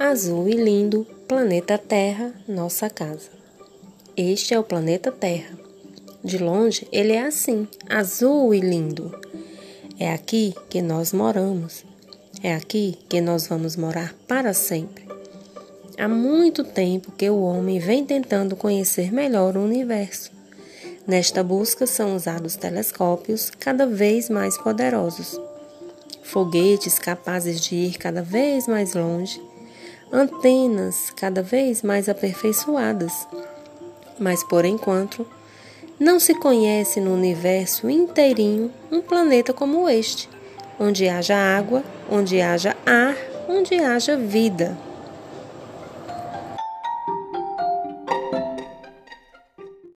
azul e lindo, planeta Terra, nossa casa. Este é o planeta Terra. De longe, ele é assim, azul e lindo. É aqui que nós moramos. É aqui que nós vamos morar para sempre. Há muito tempo que o homem vem tentando conhecer melhor o universo. Nesta busca são usados telescópios cada vez mais poderosos, foguetes capazes de ir cada vez mais longe antenas cada vez mais aperfeiçoadas. Mas por enquanto, não se conhece no universo inteirinho um planeta como este, onde haja água, onde haja ar, onde haja vida.